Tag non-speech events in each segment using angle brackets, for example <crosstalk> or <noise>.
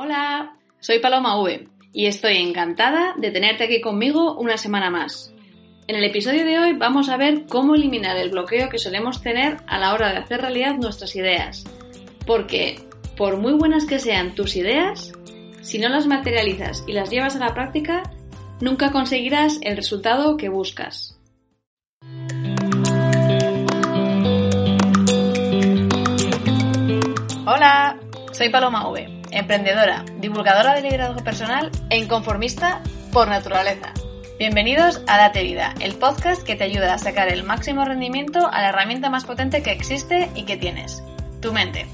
Hola, soy Paloma V y estoy encantada de tenerte aquí conmigo una semana más. En el episodio de hoy vamos a ver cómo eliminar el bloqueo que solemos tener a la hora de hacer realidad nuestras ideas. Porque, por muy buenas que sean tus ideas, si no las materializas y las llevas a la práctica, nunca conseguirás el resultado que buscas. Hola, soy Paloma V emprendedora, divulgadora de liderazgo personal e inconformista por naturaleza. Bienvenidos a Date Vida, el podcast que te ayuda a sacar el máximo rendimiento a la herramienta más potente que existe y que tienes, tu mente.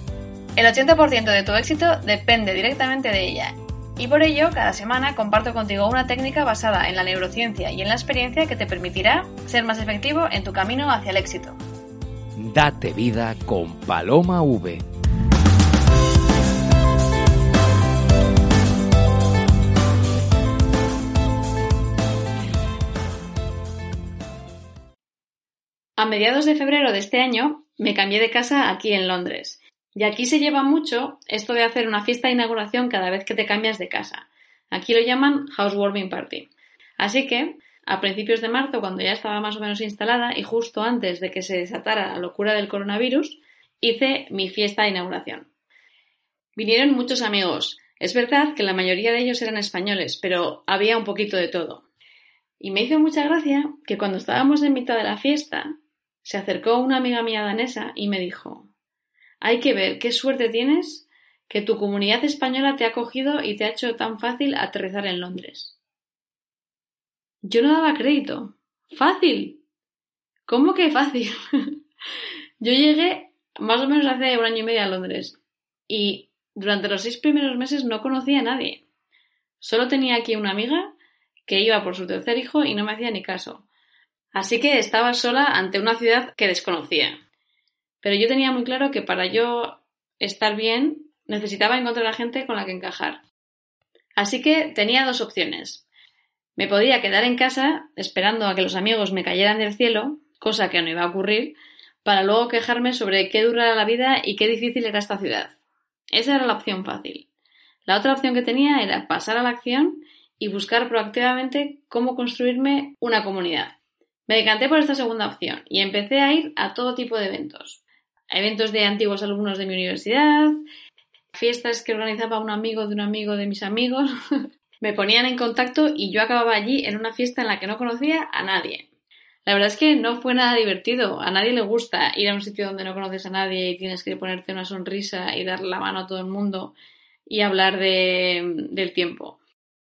El 80% de tu éxito depende directamente de ella y por ello, cada semana comparto contigo una técnica basada en la neurociencia y en la experiencia que te permitirá ser más efectivo en tu camino hacia el éxito. Date vida con Paloma V A mediados de febrero de este año me cambié de casa aquí en Londres. Y aquí se lleva mucho esto de hacer una fiesta de inauguración cada vez que te cambias de casa. Aquí lo llaman housewarming party. Así que, a principios de marzo, cuando ya estaba más o menos instalada y justo antes de que se desatara la locura del coronavirus, hice mi fiesta de inauguración. Vinieron muchos amigos. Es verdad que la mayoría de ellos eran españoles, pero había un poquito de todo. Y me hizo mucha gracia que cuando estábamos en mitad de la fiesta, se acercó una amiga mía danesa y me dijo Hay que ver qué suerte tienes que tu comunidad española te ha cogido y te ha hecho tan fácil aterrizar en Londres. Yo no daba crédito. ¡Fácil! ¿Cómo que fácil? <laughs> Yo llegué más o menos hace un año y medio a Londres y durante los seis primeros meses no conocía a nadie. Solo tenía aquí una amiga que iba por su tercer hijo y no me hacía ni caso. Así que estaba sola ante una ciudad que desconocía. Pero yo tenía muy claro que para yo estar bien necesitaba encontrar a gente con la que encajar. Así que tenía dos opciones. Me podía quedar en casa esperando a que los amigos me cayeran del cielo, cosa que no iba a ocurrir, para luego quejarme sobre qué dura la vida y qué difícil era esta ciudad. Esa era la opción fácil. La otra opción que tenía era pasar a la acción y buscar proactivamente cómo construirme una comunidad. Me decanté por esta segunda opción y empecé a ir a todo tipo de eventos. A eventos de antiguos alumnos de mi universidad, fiestas que organizaba un amigo de un amigo de mis amigos. <laughs> me ponían en contacto y yo acababa allí en una fiesta en la que no conocía a nadie. La verdad es que no fue nada divertido. A nadie le gusta ir a un sitio donde no conoces a nadie y tienes que ponerte una sonrisa y dar la mano a todo el mundo y hablar de, del tiempo.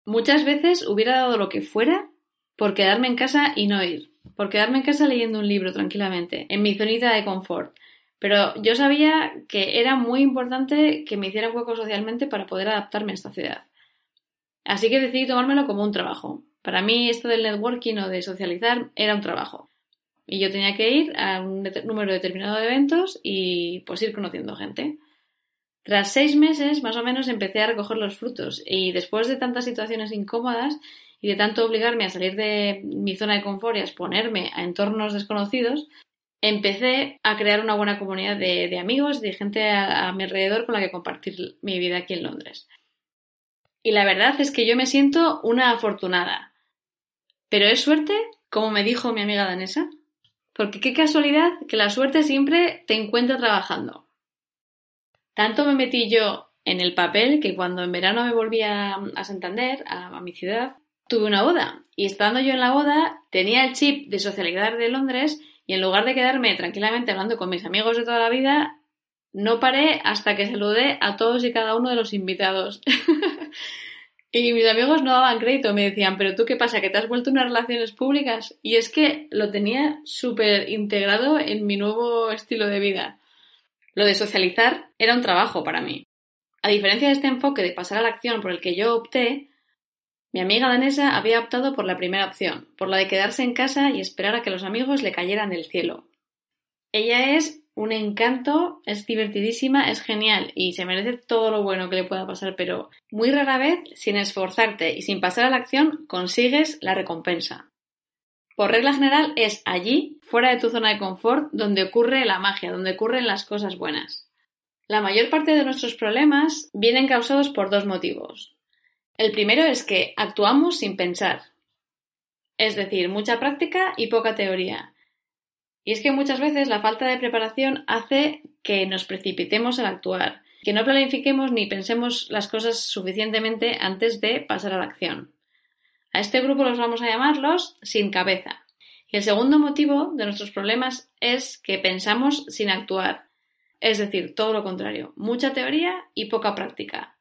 Muchas veces hubiera dado lo que fuera por quedarme en casa y no ir por quedarme en casa leyendo un libro tranquilamente, en mi zonita de confort. Pero yo sabía que era muy importante que me hiciera hueco socialmente para poder adaptarme a esta ciudad. Así que decidí tomármelo como un trabajo. Para mí esto del networking o de socializar era un trabajo. Y yo tenía que ir a un número determinado de eventos y pues ir conociendo gente. Tras seis meses, más o menos, empecé a recoger los frutos y después de tantas situaciones incómodas, y de tanto obligarme a salir de mi zona de confort y a exponerme a entornos desconocidos, empecé a crear una buena comunidad de, amigos, de gente a, mi alrededor con la que compartir mi vida aquí en Londres. Y la verdad es que yo me siento una afortunada. Pero es suerte, como me dijo mi amiga danesa, porque qué casualidad que la suerte siempre te encuentra trabajando. Tanto me metí yo en el papel que cuando en verano me volví a, Santander, a mi ciudad, tuve una boda y estando yo en la boda tenía el chip de socializar de Londres y en lugar de quedarme tranquilamente hablando con mis amigos de toda la vida, no paré hasta que saludé a todos y cada uno de los invitados. <laughs> y mis amigos no daban crédito, me decían, pero tú qué pasa, que te has vuelto unas relaciones públicas. Y es que lo tenía súper integrado en mi nuevo estilo de vida. Lo de socializar era un trabajo para mí. A diferencia de este enfoque de pasar a la acción por el que yo opté, mi amiga danesa había optado por la primera opción, por la de quedarse en casa y esperar a que los amigos le cayeran del cielo. Ella es un encanto, es divertidísima, es genial y se merece todo lo bueno que le pueda pasar, pero muy rara vez, sin esforzarte y sin pasar a la acción, consigues la recompensa. Por regla general es allí, fuera de tu zona de confort, donde ocurre la magia, donde ocurren las cosas buenas. La mayor parte de nuestros problemas vienen causados por dos motivos. El primero es que actuamos sin pensar, es decir, mucha práctica y poca teoría. Y es que muchas veces la falta de preparación hace que nos precipitemos al actuar, que no planifiquemos ni pensemos las cosas suficientemente antes de pasar a la acción. A este grupo los vamos a llamarlos sin cabeza. Y el segundo motivo de nuestros problemas es que pensamos sin actuar, es decir, todo lo contrario, mucha teoría y poca práctica.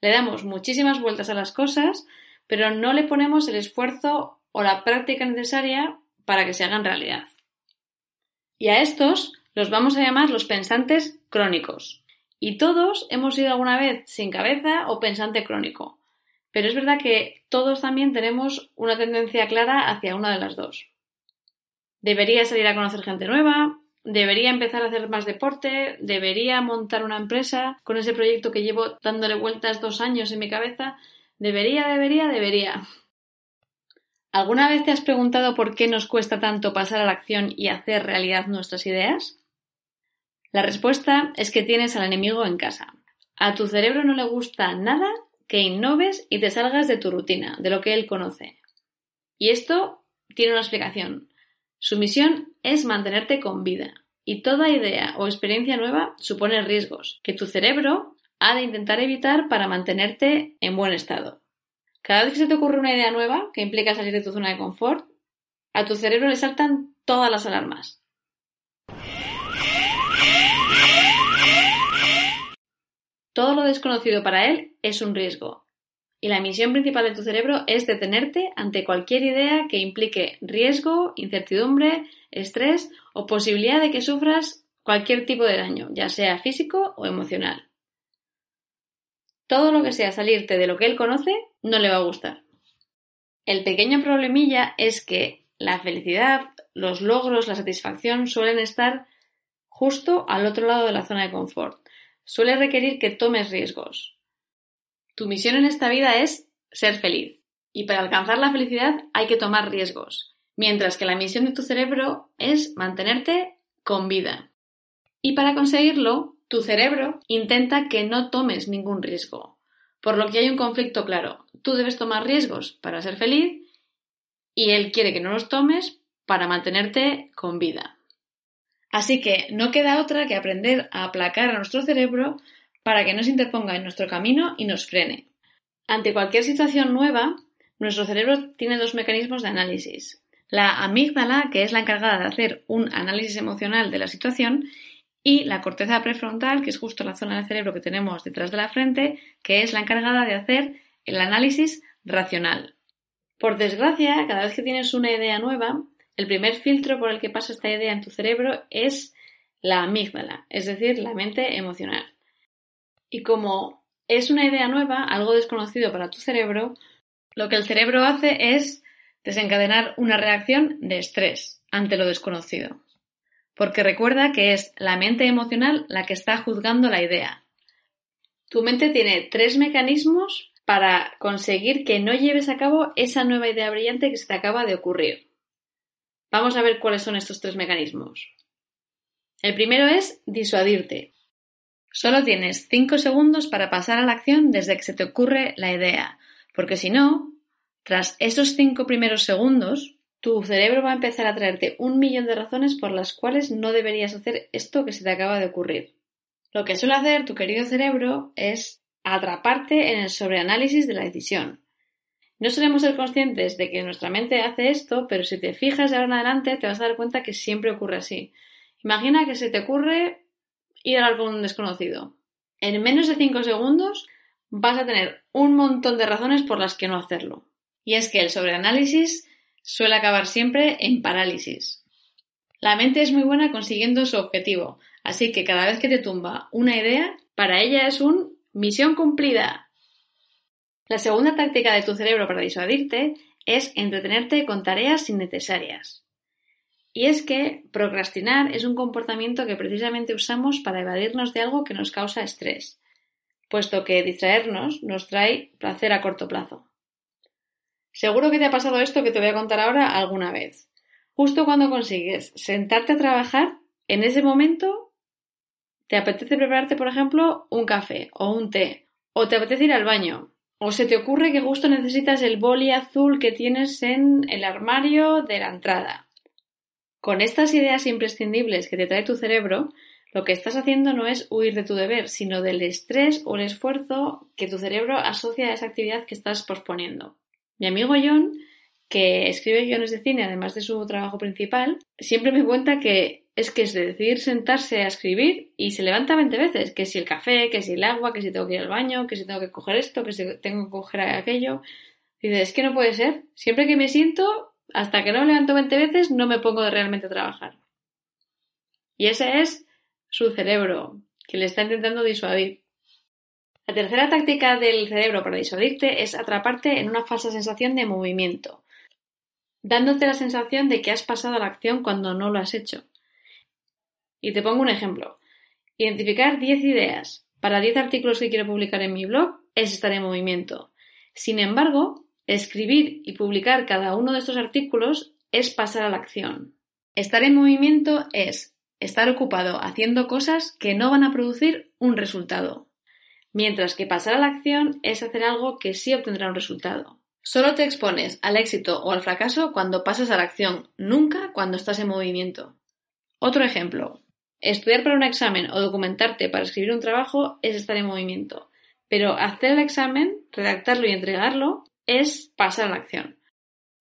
Le damos muchísimas vueltas a las cosas, pero no le ponemos el esfuerzo o la práctica necesaria para que se hagan realidad. Y a estos los vamos a llamar los pensantes crónicos. Y todos hemos sido alguna vez sin cabeza o pensante crónico. Pero es verdad que todos también tenemos una tendencia clara hacia una de las dos. Debería salir a conocer gente nueva, debería empezar a hacer más deporte, debería montar una empresa con ese proyecto que llevo dándole vueltas dos años en mi cabeza, debería, debería, debería. ¿Alguna vez te has preguntado por qué nos cuesta tanto pasar a la acción y hacer realidad nuestras ideas? La respuesta es que tienes al enemigo en casa. A tu cerebro no le gusta nada que innoves y te salgas de tu rutina, de lo que él conoce. Y esto tiene una explicación. Su misión es mantenerte con vida, y toda idea o experiencia nueva supone riesgos que tu cerebro ha de intentar evitar para mantenerte en buen estado. Cada vez que se te ocurre una idea nueva que implica salir de tu zona de confort, a tu cerebro le saltan todas las alarmas. Todo lo desconocido para él es un riesgo. Y la misión principal de tu cerebro es detenerte ante cualquier idea que implique riesgo, incertidumbre, estrés o posibilidad de que sufras cualquier tipo de daño, ya sea físico o emocional. Todo lo que sea salirte de lo que él conoce no le va a gustar. El pequeño problemilla es que la felicidad, los logros, la satisfacción suelen estar justo al otro lado de la zona de confort. Suele requerir que tomes riesgos. Tu misión en esta vida es ser feliz. Y para alcanzar la felicidad hay que tomar riesgos. Mientras que la misión de tu cerebro es mantenerte con vida. Y para conseguirlo, tu cerebro intenta que no tomes ningún riesgo, por lo que hay un conflicto claro. Tú debes tomar riesgos para ser feliz y él quiere que no los tomes para mantenerte con vida. Así que no queda otra que aprender a aplacar a nuestro cerebro para que no se interponga en nuestro camino y nos frene. Ante cualquier situación nueva, nuestro cerebro tiene dos mecanismos de análisis. La amígdala, que es la encargada de hacer un análisis emocional de la situación, y la corteza prefrontal, que es justo la zona del cerebro que tenemos detrás de la frente, que es la encargada de hacer el análisis racional. Por desgracia, cada vez que tienes una idea nueva, el primer filtro por el que pasa esta idea en tu cerebro es la amígdala, es decir, la mente emocional. Y como es una idea nueva, algo desconocido para tu cerebro, lo que el cerebro hace es desencadenar una reacción de estrés ante lo desconocido porque recuerda que es la mente emocional la que está juzgando la idea. Tu mente tiene tres mecanismos para conseguir que no lleves a cabo esa nueva idea brillante que se te acaba de ocurrir. Vamos a ver cuáles son estos tres mecanismos. El primero es disuadirte. Solo tienes cinco segundos para pasar a la acción desde que se te ocurre la idea, porque si no, tras esos cinco primeros segundos, tu cerebro va a empezar a traerte un millón de razones por las cuales no deberías hacer esto que se te acaba de ocurrir. Lo que suele hacer tu querido cerebro es atraparte en el sobreanálisis de la decisión. No solemos ser conscientes de que nuestra mente hace esto, pero si te fijas de ahora en adelante te vas a dar cuenta que siempre ocurre así. Imagina que se te ocurre ir a algún un desconocido. En menos de 5 segundos vas a tener un montón de razones por las que no hacerlo. Y es que el sobreanálisis suele acabar siempre en parálisis. La mente es muy buena consiguiendo su objetivo, así que cada vez que te tumba una idea, para ella es un misión cumplida. La segunda táctica de tu cerebro para disuadirte es entretenerte con tareas innecesarias. Y es que procrastinar es un comportamiento que precisamente usamos para evadirnos de algo que nos causa estrés, puesto que distraernos nos trae placer a corto plazo. Seguro que te ha pasado esto que te voy a contar ahora alguna vez. Justo cuando consigues sentarte a trabajar, en ese momento te apetece prepararte, por ejemplo, un café o un té, o te apetece ir al baño, o se te ocurre que justo necesitas el boli azul que tienes en el armario de la entrada. Con estas ideas imprescindibles que te trae tu cerebro, lo que estás haciendo no es huir de tu deber, sino del estrés o el esfuerzo que tu cerebro asocia a esa actividad que estás posponiendo. Mi amigo John, que escribe guiones de cine además de su trabajo principal, siempre me cuenta que es que es de decidir sentarse a escribir y se levanta 20 veces, que si el café, que si el agua, que si tengo que ir al baño, que si tengo que coger esto, que si tengo que coger aquello. Dice, es que no puede ser. Siempre que me siento, hasta que no me levanto 20 veces, no me pongo realmente a trabajar. Y ese es su cerebro, que le está intentando disuadir. La tercera táctica del cerebro para disuadirte es atraparte en una falsa sensación de movimiento, dándote la sensación de que has pasado a la acción cuando no lo has hecho. Y te pongo un ejemplo. Identificar 10 ideas para 10 artículos que quiero publicar en mi blog es estar en movimiento. Sin embargo, escribir y publicar cada uno de estos artículos es pasar a la acción. Estar en movimiento es estar ocupado haciendo cosas que no van a producir un resultado, mientras que pasar a la acción es hacer algo que sí obtendrá un resultado. Solo te expones al éxito o al fracaso cuando pasas a la acción, nunca cuando estás en movimiento. Otro ejemplo. Estudiar para un examen o documentarte para escribir un trabajo es estar en movimiento, pero hacer el examen, redactarlo y entregarlo es pasar a la acción.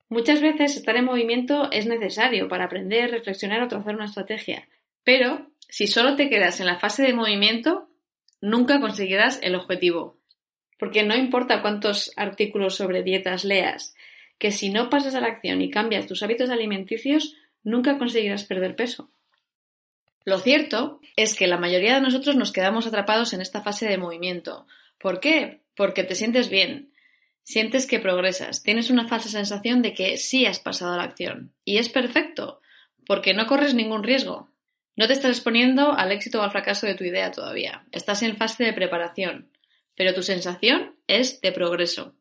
Muchas veces estar en movimiento es necesario para aprender, reflexionar o trazar una estrategia, pero si solo te quedas en la fase de movimiento, nunca conseguirás el objetivo. Porque no importa cuántos artículos sobre dietas leas, que si no pasas a la acción y cambias tus hábitos alimenticios, nunca conseguirás perder peso. Lo cierto es que la mayoría de nosotros nos quedamos atrapados en esta fase de movimiento. ¿Por qué? Porque te sientes bien, sientes que progresas, tienes una falsa sensación de que sí has pasado a la acción. Y es perfecto, porque no corres ningún riesgo. No te estás exponiendo al éxito o al fracaso de tu idea todavía. Estás en fase de preparación, pero tu sensación es de progreso.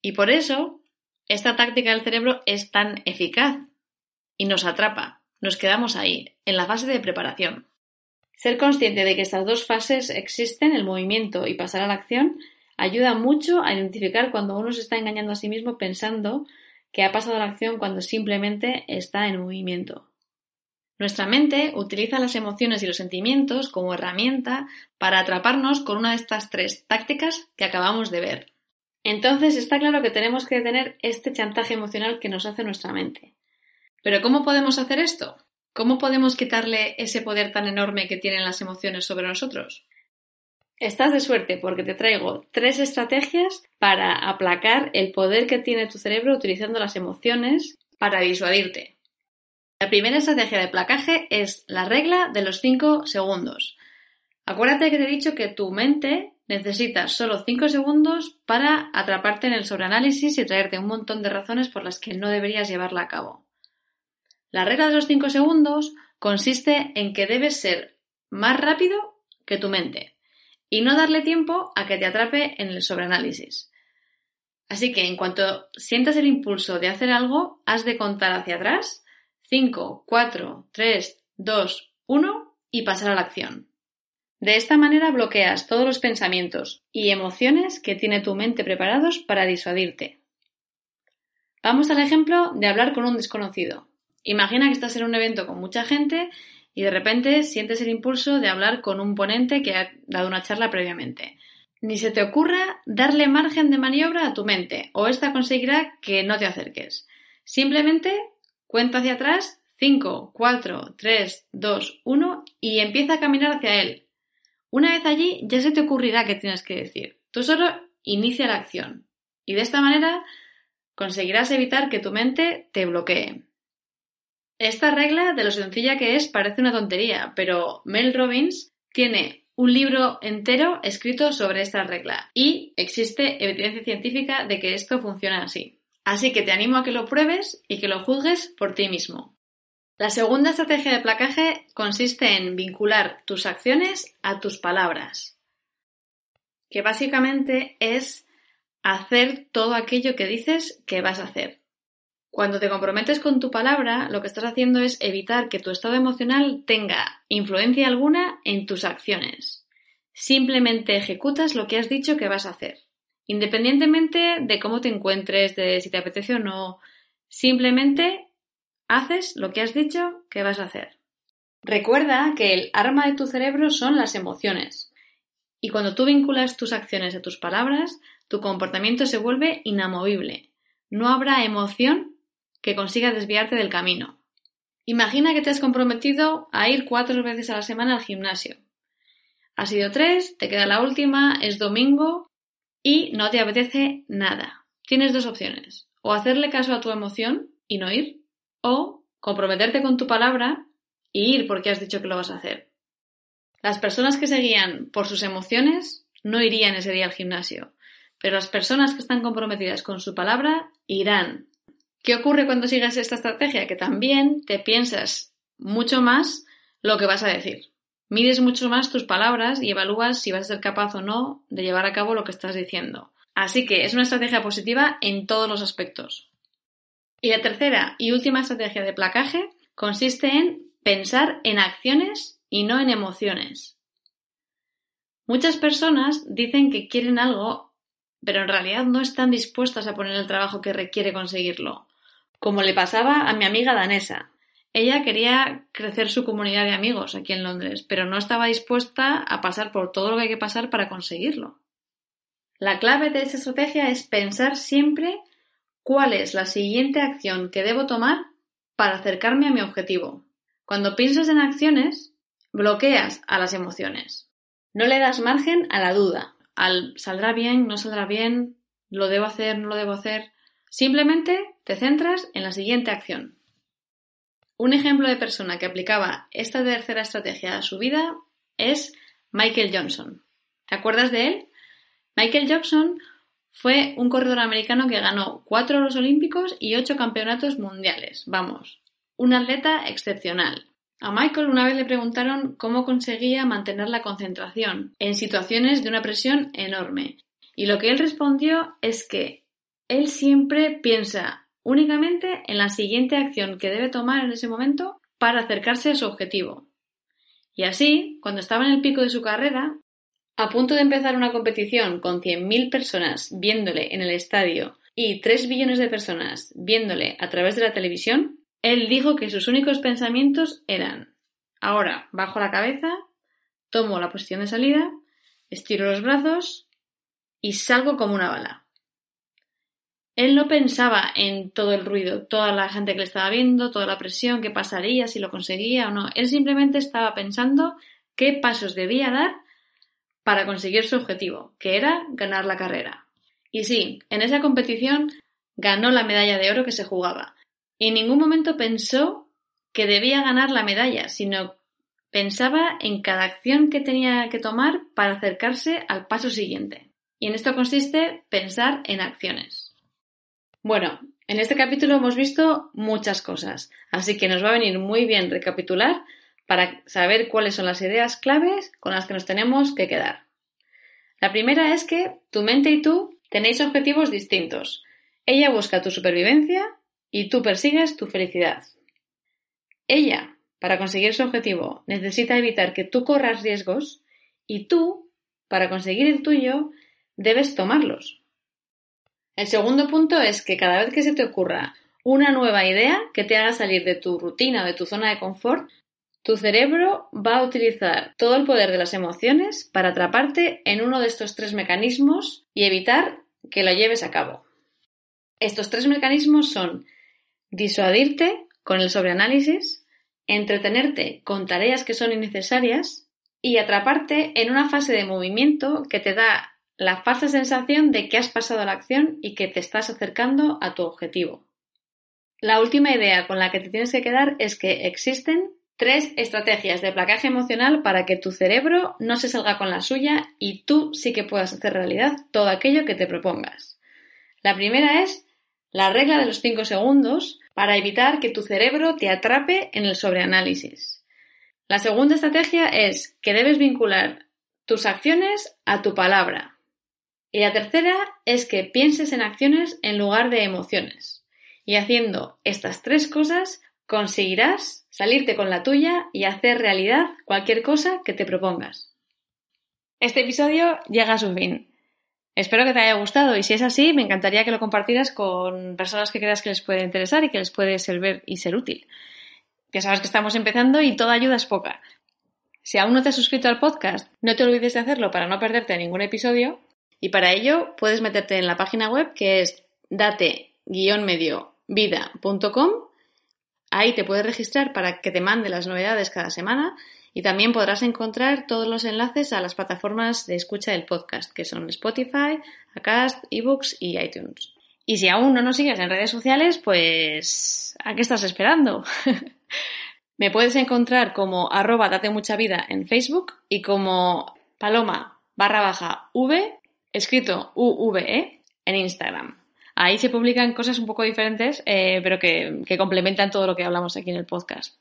Y por eso, esta táctica del cerebro es tan eficaz y nos atrapa. Nos quedamos ahí, en la fase de preparación. Ser consciente de que estas dos fases existen, el movimiento y pasar a la acción, ayuda mucho a identificar cuando uno se está engañando a sí mismo pensando que ha pasado la acción cuando simplemente está en movimiento. Nuestra mente utiliza las emociones y los sentimientos como herramienta para atraparnos con una de estas tres tácticas que acabamos de ver. Entonces está claro que tenemos que detener este chantaje emocional que nos hace nuestra mente. Pero ¿cómo podemos hacer esto? ¿Cómo podemos quitarle ese poder tan enorme que tienen las emociones sobre nosotros? Estás de suerte porque te traigo tres estrategias para aplacar el poder que tiene tu cerebro utilizando las emociones para disuadirte. La primera estrategia de placaje es la regla de los 5 segundos. Acuérdate que te he dicho que tu mente necesita solo 5 segundos para atraparte en el sobreanálisis y traerte un montón de razones por las que no deberías llevarla a cabo. La regla de los 5 segundos consiste en que debes ser más rápido que tu mente y no darle tiempo a que te atrape en el sobreanálisis. Así que en cuanto sientas el impulso de hacer algo, has de contar hacia atrás 5, 4, 3, 2, 1 y pasar a la acción. De esta manera bloqueas todos los pensamientos y emociones que tiene tu mente preparados para disuadirte. Vamos al ejemplo de hablar con un desconocido. Imagina que estás en un evento con mucha gente y de repente sientes el impulso de hablar con un ponente que ha dado una charla previamente. Ni se te ocurra darle margen de maniobra a tu mente o ésta conseguirá que no te acerques. Simplemente Cuenta hacia atrás 5, 4, 3, 2, 1 y empieza a caminar hacia él. Una vez allí ya se te ocurrirá qué tienes que decir. Tú solo inicia la acción y de esta manera conseguirás evitar que tu mente te bloquee. Esta regla, de lo sencilla que es, parece una tontería, pero Mel Robbins tiene un libro entero escrito sobre esta regla y existe evidencia científica de que esto funciona así. Así que te animo a que lo pruebes y que lo juzgues por ti mismo. La segunda estrategia de placaje consiste en vincular tus acciones a tus palabras, que básicamente es hacer todo aquello que dices que vas a hacer. Cuando te comprometes con tu palabra, lo que estás haciendo es evitar que tu estado emocional tenga influencia alguna en tus acciones. Simplemente ejecutas lo que has dicho que vas a hacer. Independientemente de cómo te encuentres, de si te apetece o no, simplemente haces lo que has dicho que vas a hacer. Recuerda que el arma de tu cerebro son las emociones. Y cuando tú vinculas tus acciones a tus palabras, tu comportamiento se vuelve inamovible. No habrá emoción que consiga desviarte del camino. Imagina que te has comprometido a ir cuatro veces a la semana al gimnasio. Has ido tres, te queda la última, es domingo y no te apetece nada. Tienes dos opciones. O hacerle caso a tu emoción y no ir, o comprometerte con tu palabra y ir porque has dicho que lo vas a hacer. Las personas que se guían por sus emociones no irían ese día al gimnasio, pero las personas que están comprometidas con su palabra irán ¿Qué ocurre cuando sigues esta estrategia? Que también te piensas mucho más lo que vas a decir. Mides mucho más tus palabras y evalúas si vas a ser capaz o no de llevar a cabo lo que estás diciendo. Así que es una estrategia positiva en todos los aspectos. Y la tercera y última estrategia de placaje consiste en pensar en acciones y no en emociones. Muchas personas dicen que quieren algo, pero en realidad no están dispuestas a poner el trabajo que requiere conseguirlo como le pasaba a mi amiga danesa. Ella quería crecer su comunidad de amigos aquí en Londres, pero no estaba dispuesta a pasar por todo lo que hay que pasar para conseguirlo. La clave de esa estrategia es pensar siempre cuál es la siguiente acción que debo tomar para acercarme a mi objetivo. Cuando piensas en acciones, bloqueas a las emociones. No le das margen a la duda, al saldrá bien, no saldrá bien, lo debo hacer, no lo debo hacer. Simplemente te centras en la siguiente acción. Un ejemplo de persona que aplicaba esta tercera estrategia a su vida es Michael Johnson. ¿Te acuerdas de él? Michael Johnson fue un corredor americano que ganó cuatro oros olímpicos y ocho campeonatos mundiales. Vamos, un atleta excepcional. A Michael una vez le preguntaron cómo conseguía mantener la concentración en situaciones de una presión enorme. Y lo que él respondió es que él siempre piensa únicamente en la siguiente acción que debe tomar en ese momento para acercarse a su objetivo. Y así, cuando estaba en el pico de su carrera, a punto de empezar una competición con 100.000 personas viéndole en el estadio y 3 billones de personas viéndole a través de la televisión, él dijo que sus únicos pensamientos eran ahora bajo la cabeza, tomo la posición de salida, estiro los brazos y salgo como una bala. Él no pensaba en todo el ruido, toda la gente que le estaba viendo, toda la presión, qué pasaría, si lo conseguía o no. Él simplemente estaba pensando qué pasos debía dar para conseguir su objetivo, que era ganar la carrera. Y sí, en esa competición ganó la medalla de oro que se jugaba. Y en ningún momento pensó que debía ganar la medalla, sino pensaba en cada acción que tenía que tomar para acercarse al paso siguiente. Y en esto consiste pensar en acciones. Bueno, en este capítulo hemos visto muchas cosas, así que nos va a venir muy bien recapitular para saber cuáles son las ideas claves con las que nos tenemos que quedar. La primera es que tu mente y tú tenéis objetivos distintos. Ella busca tu supervivencia y tú persigues tu felicidad. Ella, para conseguir su objetivo, necesita evitar que tú corras riesgos y tú, para conseguir el tuyo, debes tomarlos. El segundo punto es que cada vez que se te ocurra una nueva idea que te haga salir de tu rutina o de tu zona de confort, tu cerebro va a utilizar todo el poder de las emociones para atraparte en uno de estos tres mecanismos y evitar que lo lleves a cabo. Estos tres mecanismos son disuadirte con el sobreanálisis, entretenerte con tareas que son innecesarias y atraparte en una fase de movimiento que te da la falsa sensación de que has pasado la acción y que te estás acercando a tu objetivo. La última idea con la que te tienes que quedar es que existen tres estrategias de placaje emocional para que tu cerebro no se salga con la suya y tú sí que puedas hacer realidad todo aquello que te propongas. La primera es la regla de los 5 segundos para evitar que tu cerebro te atrape en el sobreanálisis. La segunda estrategia es que debes vincular tus acciones a tu palabra. Y la tercera es que pienses en acciones en lugar de emociones. Y haciendo estas tres cosas conseguirás salirte con la tuya y hacer realidad cualquier cosa que te propongas. Este episodio llega a su fin. Espero que te haya gustado y si es así, me encantaría que lo compartieras con personas que creas que les puede interesar y que les puede servir y ser útil. Ya sabes que estamos empezando y toda ayuda es poca. Si aún no te has suscrito al podcast, no te olvides de hacerlo para no perderte ningún episodio. Y para ello puedes meterte en la página web que es date-medio-vida.com. Ahí te puedes registrar para que te mande las novedades cada semana y también podrás encontrar todos los enlaces a las plataformas de escucha del podcast, que son Spotify, Acast, eBooks y iTunes. Y si aún no nos sigues en redes sociales, pues ¿a qué estás esperando? <laughs> Me puedes encontrar como arroba date mucha vida en Facebook y como paloma barra baja v, escrito UVE, en Instagram. Ahí se publican cosas un poco diferentes, eh, pero que, que complementan todo lo que hablamos aquí en el podcast.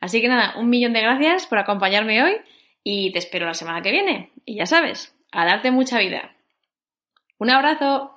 Así que nada, un millón de gracias por acompañarme hoy y te espero la semana que viene. Y ya sabes, a darte mucha vida. Un abrazo.